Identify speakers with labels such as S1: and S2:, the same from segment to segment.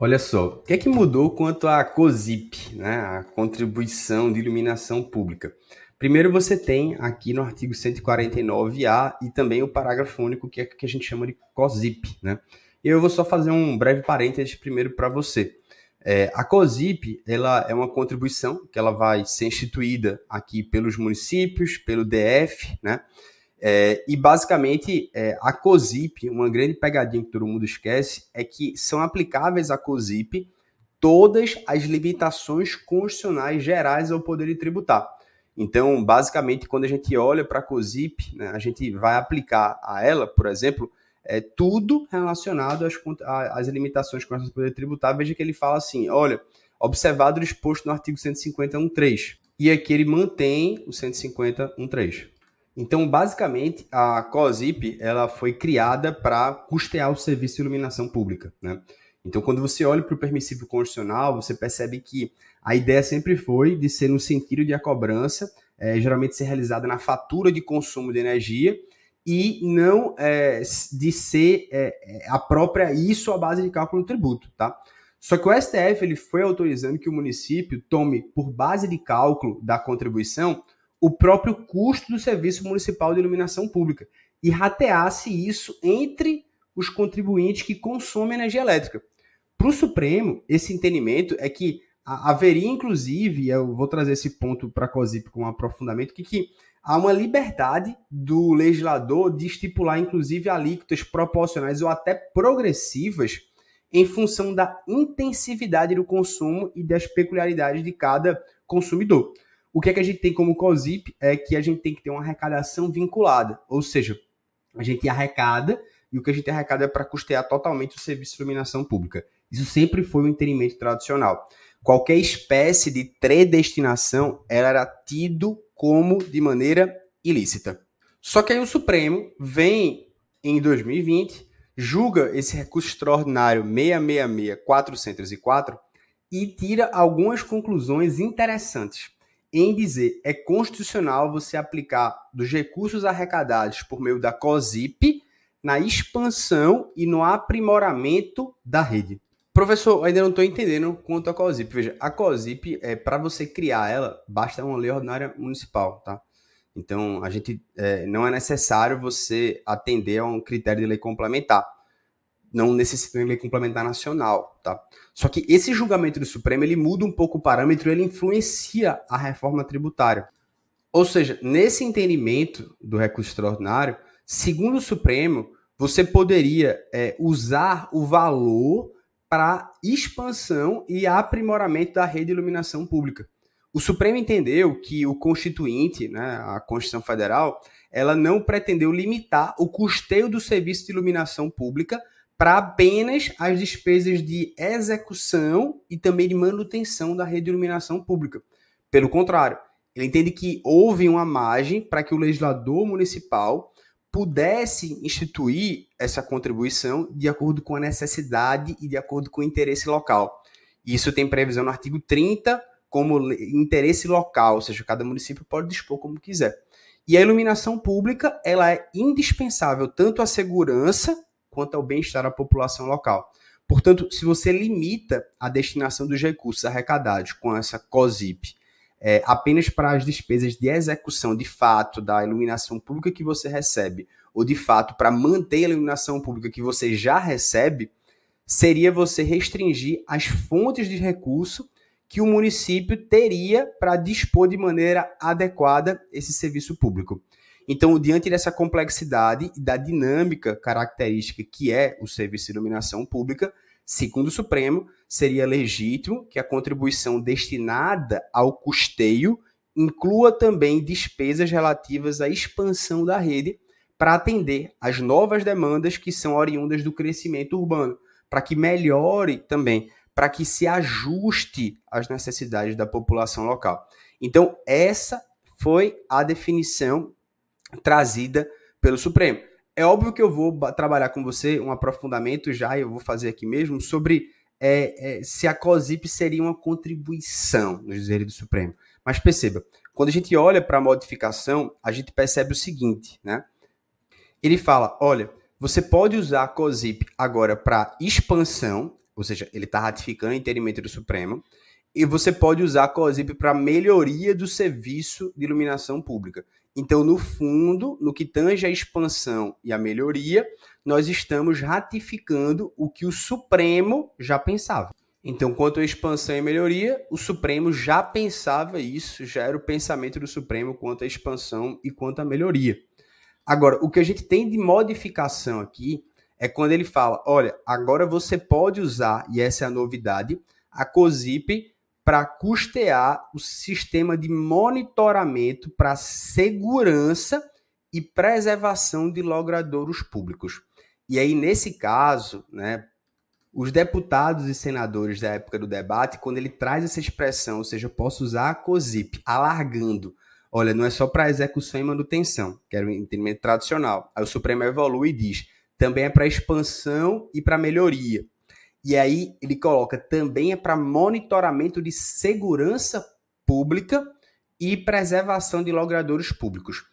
S1: Olha só, o que é que mudou quanto à COSIP, né, a contribuição de iluminação pública? Primeiro você tem aqui no artigo 149A e também o parágrafo único que é que a gente chama de COSIP, né? Eu vou só fazer um breve parênteses primeiro para você. É, a COSIP ela é uma contribuição que ela vai ser instituída aqui pelos municípios, pelo DF, né? É, e basicamente é, a COSIP, uma grande pegadinha que todo mundo esquece, é que são aplicáveis à COSIP todas as limitações constitucionais gerais ao poder de tributar. Então, basicamente, quando a gente olha para a COSIP, né, a gente vai aplicar a ela, por exemplo, é, tudo relacionado às, às limitações com o poder tributar. Veja que ele fala assim: olha, observado o exposto no artigo 151.3. E aqui ele mantém o 150.1.3. Então, basicamente, a COSIP ela foi criada para custear o serviço de iluminação pública. Né? Então, quando você olha para o permissivo constitucional, você percebe que a ideia sempre foi de ser no sentido de a cobrança, é, geralmente ser realizada na fatura de consumo de energia, e não é, de ser é, a própria isso a base de cálculo do tributo, tá? Só que o STF ele foi autorizando que o município tome por base de cálculo da contribuição o próprio custo do serviço municipal de iluminação pública e rateasse isso entre os contribuintes que consomem energia elétrica. Para o Supremo, esse entendimento é que haveria, inclusive, eu vou trazer esse ponto para a COSIP com um aprofundamento, que, que há uma liberdade do legislador de estipular, inclusive, alíquotas proporcionais ou até progressivas em função da intensividade do consumo e das peculiaridades de cada consumidor. O que é que a gente tem como COSIP é que a gente tem que ter uma arrecadação vinculada, ou seja, a gente arrecada e o que a gente arrecada é para custear totalmente o serviço de iluminação pública. Isso sempre foi um entendimento tradicional. Qualquer espécie de predestinação era tido como de maneira ilícita. Só que aí o Supremo vem em 2020, julga esse recurso extraordinário 666-404 e tira algumas conclusões interessantes em dizer é constitucional você aplicar dos recursos arrecadados por meio da COSIP na expansão e no aprimoramento da rede. Professor, ainda não estou entendendo quanto à COSIP. Veja, a COSIP, é, para você criar ela, basta uma lei ordinária municipal, tá? Então, a gente é, não é necessário você atender a um critério de lei complementar não necessita de lei complementar nacional, tá? Só que esse julgamento do Supremo, ele muda um pouco o parâmetro, ele influencia a reforma tributária. Ou seja, nesse entendimento do recurso extraordinário, segundo o Supremo, você poderia é, usar o valor para expansão e aprimoramento da rede de iluminação pública. O Supremo entendeu que o Constituinte, né, a Constituição Federal, ela não pretendeu limitar o custeio do serviço de iluminação pública para apenas as despesas de execução e também de manutenção da rede de iluminação pública. Pelo contrário, ele entende que houve uma margem para que o legislador municipal pudesse instituir essa contribuição de acordo com a necessidade e de acordo com o interesse local. Isso tem previsão no artigo 30 como interesse local, ou seja, cada município pode dispor como quiser. E a iluminação pública, ela é indispensável tanto à segurança quanto ao bem-estar da população local. Portanto, se você limita a destinação dos recursos arrecadados com essa COSIP é, apenas para as despesas de execução de fato da iluminação pública que você recebe, ou de fato para manter a iluminação pública que você já recebe, seria você restringir as fontes de recurso que o município teria para dispor de maneira adequada esse serviço público. Então, diante dessa complexidade e da dinâmica característica que é o serviço de iluminação pública, segundo o Supremo, seria legítimo que a contribuição destinada ao custeio inclua também despesas relativas à expansão da rede para atender às novas demandas que são oriundas do crescimento urbano, para que melhore também, para que se ajuste às necessidades da população local. Então, essa foi a definição trazida pelo Supremo. É óbvio que eu vou trabalhar com você um aprofundamento já, eu vou fazer aqui mesmo, sobre é, é, se a COSIP seria uma contribuição nos dizeres do Supremo. Mas perceba, quando a gente olha para a modificação, a gente percebe o seguinte, né? Ele fala, olha, você pode usar a COSIP agora para expansão, ou seja, ele está ratificando o entendimento do Supremo, e você pode usar a COSIP para melhoria do serviço de iluminação pública. Então, no fundo, no que tange a expansão e a melhoria, nós estamos ratificando o que o Supremo já pensava. Então, quanto à expansão e melhoria, o Supremo já pensava isso, já era o pensamento do Supremo quanto à expansão e quanto à melhoria. Agora, o que a gente tem de modificação aqui é quando ele fala: olha, agora você pode usar, e essa é a novidade, a COSIP para custear o sistema de monitoramento para segurança e preservação de logradouros públicos. E aí, nesse caso, né, os deputados e senadores da época do debate, quando ele traz essa expressão, ou seja, eu posso usar a COSIP, alargando, olha, não é só para execução e manutenção, que era o entendimento tradicional. Aí o Supremo evolui e diz, também é para expansão e para melhoria. E aí ele coloca também é para monitoramento de segurança pública e preservação de logradouros públicos.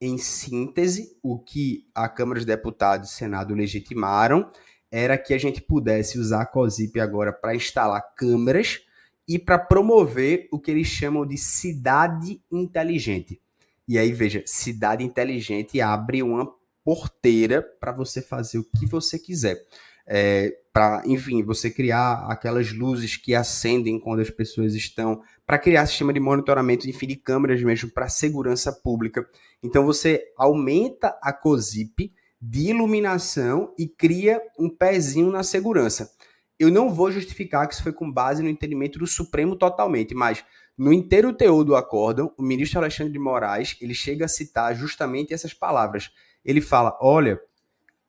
S1: Em síntese, o que a Câmara dos Deputados e Senado legitimaram era que a gente pudesse usar a COSIP agora para instalar câmeras e para promover o que eles chamam de cidade inteligente. E aí, veja, cidade inteligente abre uma porteira para você fazer o que você quiser é, para, enfim, você criar aquelas luzes que acendem quando as pessoas estão, para criar sistema de monitoramento, enfim, de câmeras mesmo para segurança pública. Então você aumenta a COSIP de iluminação e cria um pezinho na segurança. Eu não vou justificar que isso foi com base no entendimento do Supremo totalmente, mas no inteiro teor do acórdão, o ministro Alexandre de Moraes, ele chega a citar justamente essas palavras. Ele fala: "Olha,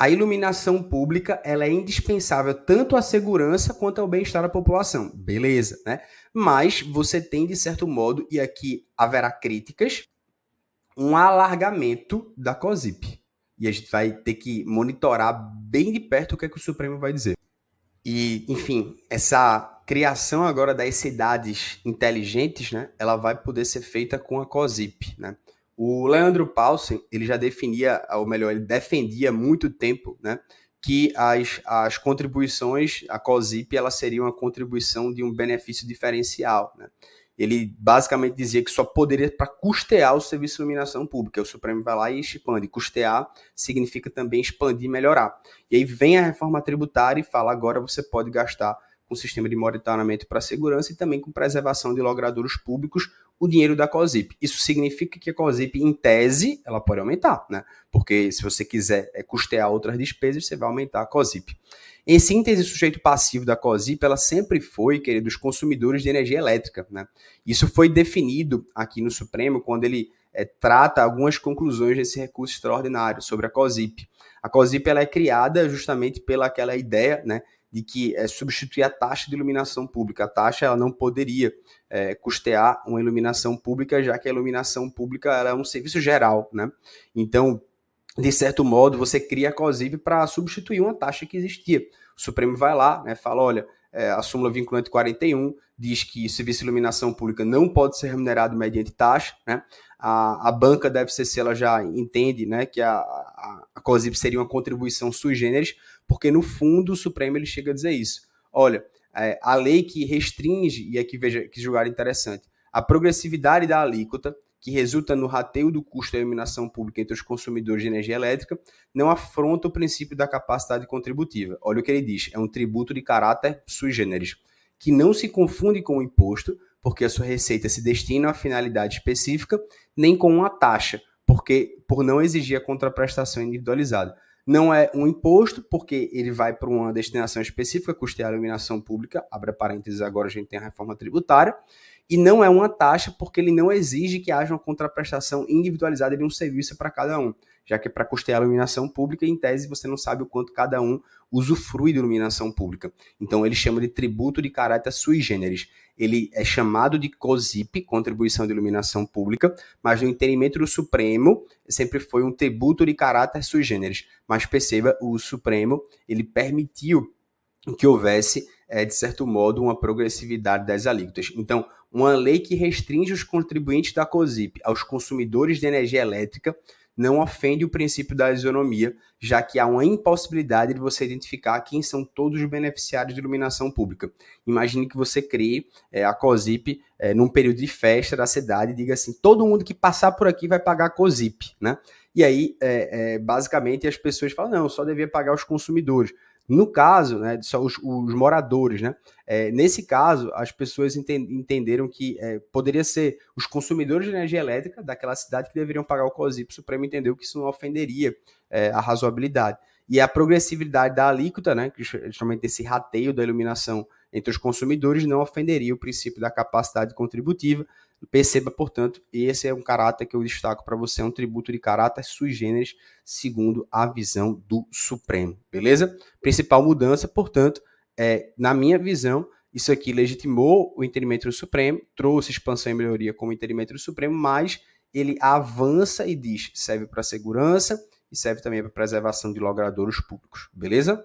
S1: a iluminação pública ela é indispensável tanto à segurança quanto ao bem-estar da população. Beleza, né? Mas você tem, de certo modo, e aqui haverá críticas, um alargamento da COSIP. E a gente vai ter que monitorar bem de perto o que, é que o Supremo vai dizer. E, enfim, essa criação agora das cidades inteligentes, né, ela vai poder ser feita com a COSIP, né? O Leandro Paulsen, ele já definia, ou melhor, ele defendia há muito tempo, né, que as, as contribuições, a COSIP, ela seria uma contribuição de um benefício diferencial, né? Ele basicamente dizia que só poderia para custear o serviço de iluminação pública. O Supremo vai lá e expande. Custear significa também expandir e melhorar. E aí vem a reforma tributária e fala: agora você pode gastar com sistema de monitoramento para segurança e também com preservação de logradouros públicos, o dinheiro da COSIP. Isso significa que a COSIP, em tese, ela pode aumentar, né? Porque se você quiser é, custear outras despesas, você vai aumentar a COSIP. Em síntese, o sujeito passivo da COSIP, ela sempre foi, querido, os consumidores de energia elétrica, né? Isso foi definido aqui no Supremo quando ele é, trata algumas conclusões desse recurso extraordinário sobre a COSIP. A COSIP ela é criada justamente pela aquela ideia, né, de que é, substituir a taxa de iluminação pública. A taxa ela não poderia é, custear uma iluminação pública, já que a iluminação pública é um serviço geral. Né? Então, de certo modo, você cria a COSIP para substituir uma taxa que existia. O Supremo vai lá, né, fala, olha, é, a súmula vinculante 41 diz que serviço de iluminação pública não pode ser remunerado mediante taxa, né? A, a banca deve ser se ela já entende, né, que a, a, a COSIP seria uma contribuição sui generis, porque no fundo o Supremo ele chega a dizer isso. Olha, é, a lei que restringe, e aqui veja que julgar interessante, a progressividade da alíquota, que resulta no rateio do custo da iluminação pública entre os consumidores de energia elétrica, não afronta o princípio da capacidade contributiva. Olha o que ele diz: é um tributo de caráter sui generis, que não se confunde com o imposto, porque a sua receita se destina a finalidade específica, nem com uma taxa, porque por não exigir a contraprestação individualizada. Não é um imposto, porque ele vai para uma destinação específica, custear a iluminação pública, abre parênteses, agora a gente tem a reforma tributária, e não é uma taxa, porque ele não exige que haja uma contraprestação individualizada de um serviço para cada um, já que é para custear a iluminação pública, em tese você não sabe o quanto cada um usufrui de iluminação pública. Então ele chama de tributo de caráter sui generis. Ele é chamado de COSIP, Contribuição de Iluminação Pública, mas no entendimento do Supremo sempre foi um tributo de caráter sui generis. Mas perceba, o Supremo ele permitiu que houvesse, é, de certo modo, uma progressividade das alíquotas. Então, uma lei que restringe os contribuintes da COSIP aos consumidores de energia elétrica não ofende o princípio da isonomia, já que há uma impossibilidade de você identificar quem são todos os beneficiários de iluminação pública. Imagine que você crie é, a COSIP é, num período de festa da cidade e diga assim: todo mundo que passar por aqui vai pagar a COSIP, né? E aí, é, basicamente, as pessoas falam: não, só devia pagar os consumidores. No caso, né, só os, os moradores, né? É, nesse caso, as pessoas entenderam que é, poderia ser os consumidores de energia elétrica daquela cidade que deveriam pagar o COSIP. O Supremo entendeu que isso não ofenderia é, a razoabilidade. E a progressividade da alíquota, né, justamente esse rateio da iluminação entre os consumidores, não ofenderia o princípio da capacidade contributiva, Perceba, portanto, esse é um caráter que eu destaco para você, é um tributo de caráter sui generis, segundo a visão do Supremo, beleza? Principal mudança, portanto, é, na minha visão, isso aqui legitimou o entendimento do Supremo, trouxe expansão e melhoria como entendimento do Supremo, mas ele avança e diz serve para segurança e serve também para preservação de logradouros públicos, beleza?